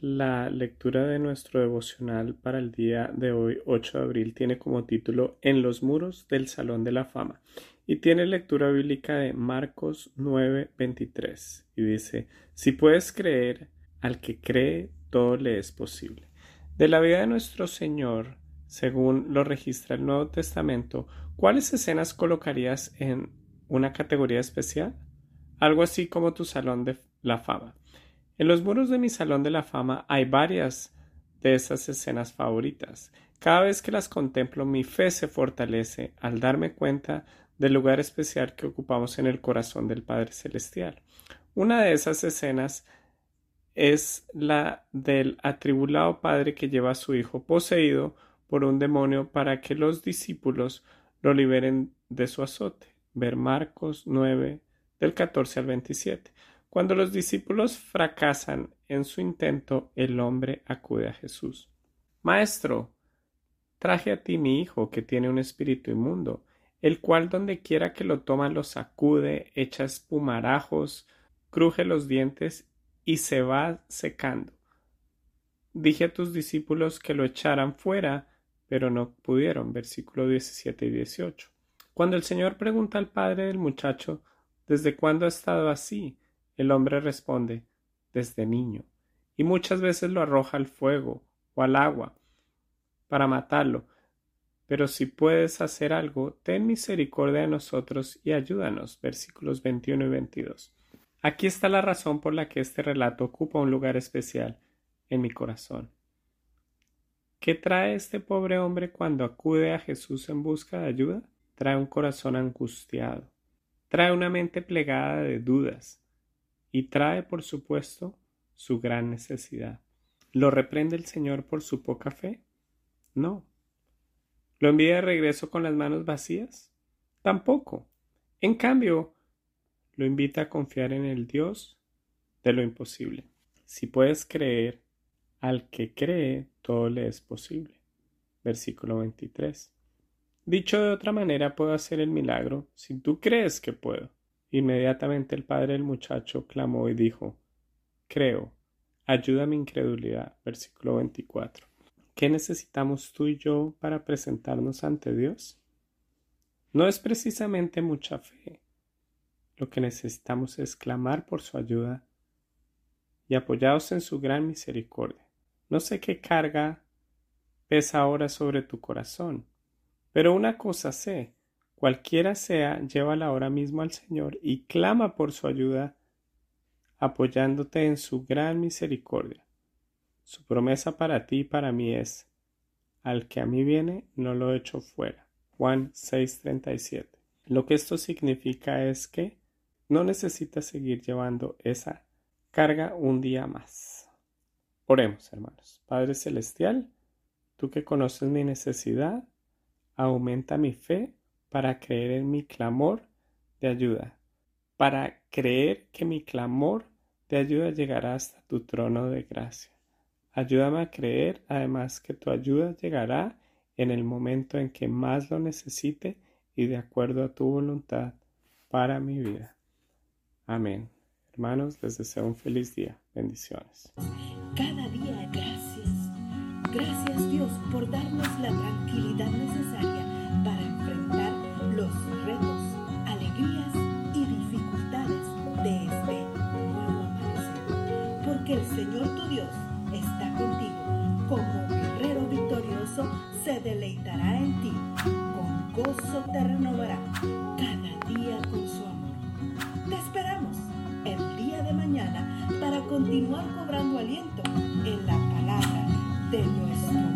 La lectura de nuestro devocional para el día de hoy, 8 de abril, tiene como título En los muros del Salón de la Fama y tiene lectura bíblica de Marcos 9:23 y dice, si puedes creer, al que cree, todo le es posible. De la vida de nuestro Señor, según lo registra el Nuevo Testamento, ¿cuáles escenas colocarías en una categoría especial? Algo así como tu Salón de la Fama. En los muros de mi Salón de la Fama hay varias de esas escenas favoritas. Cada vez que las contemplo mi fe se fortalece al darme cuenta del lugar especial que ocupamos en el corazón del Padre Celestial. Una de esas escenas es la del atribulado padre que lleva a su hijo poseído por un demonio para que los discípulos lo liberen de su azote. Ver Marcos 9 del 14 al 27. Cuando los discípulos fracasan en su intento, el hombre acude a Jesús. Maestro, traje a ti mi hijo que tiene un espíritu inmundo, el cual donde quiera que lo toma lo sacude, echa espumarajos, cruje los dientes y se va secando. Dije a tus discípulos que lo echaran fuera, pero no pudieron. Versículo 17 y 18. Cuando el Señor pregunta al padre del muchacho, ¿desde cuándo ha estado así? El hombre responde desde niño, y muchas veces lo arroja al fuego o al agua para matarlo. Pero si puedes hacer algo, ten misericordia de nosotros y ayúdanos. Versículos 21 y 22. Aquí está la razón por la que este relato ocupa un lugar especial en mi corazón. ¿Qué trae este pobre hombre cuando acude a Jesús en busca de ayuda? Trae un corazón angustiado, trae una mente plegada de dudas, y trae, por supuesto, su gran necesidad. ¿Lo reprende el Señor por su poca fe? No. ¿Lo envía de regreso con las manos vacías? Tampoco. En cambio, lo invita a confiar en el Dios de lo imposible. Si puedes creer, al que cree, todo le es posible. Versículo 23. Dicho de otra manera, puedo hacer el milagro si tú crees que puedo. Inmediatamente el padre del muchacho clamó y dijo Creo, ayuda a mi incredulidad. Versículo 24. ¿Qué necesitamos tú y yo para presentarnos ante Dios? No es precisamente mucha fe. Lo que necesitamos es clamar por su ayuda y apoyados en su gran misericordia. No sé qué carga pesa ahora sobre tu corazón, pero una cosa sé, Cualquiera sea, llévala ahora mismo al Señor y clama por su ayuda, apoyándote en su gran misericordia. Su promesa para ti y para mí es, al que a mí viene, no lo echo fuera. Juan 6:37. Lo que esto significa es que no necesitas seguir llevando esa carga un día más. Oremos, hermanos. Padre Celestial, tú que conoces mi necesidad, aumenta mi fe para creer en mi clamor de ayuda, para creer que mi clamor de ayuda llegará hasta tu trono de gracia. Ayúdame a creer además que tu ayuda llegará en el momento en que más lo necesite y de acuerdo a tu voluntad para mi vida. Amén. Hermanos, les deseo un feliz día. Bendiciones. Cada día gracias. Gracias Dios por darnos la tranquilidad necesaria para enfrentar retos, alegrías y dificultades de este nuevo amanecer. Porque el Señor tu Dios está contigo. Como guerrero victorioso se deleitará en ti. Con gozo te renovará cada día con su amor. Te esperamos el día de mañana para continuar cobrando aliento en la palabra de nuestro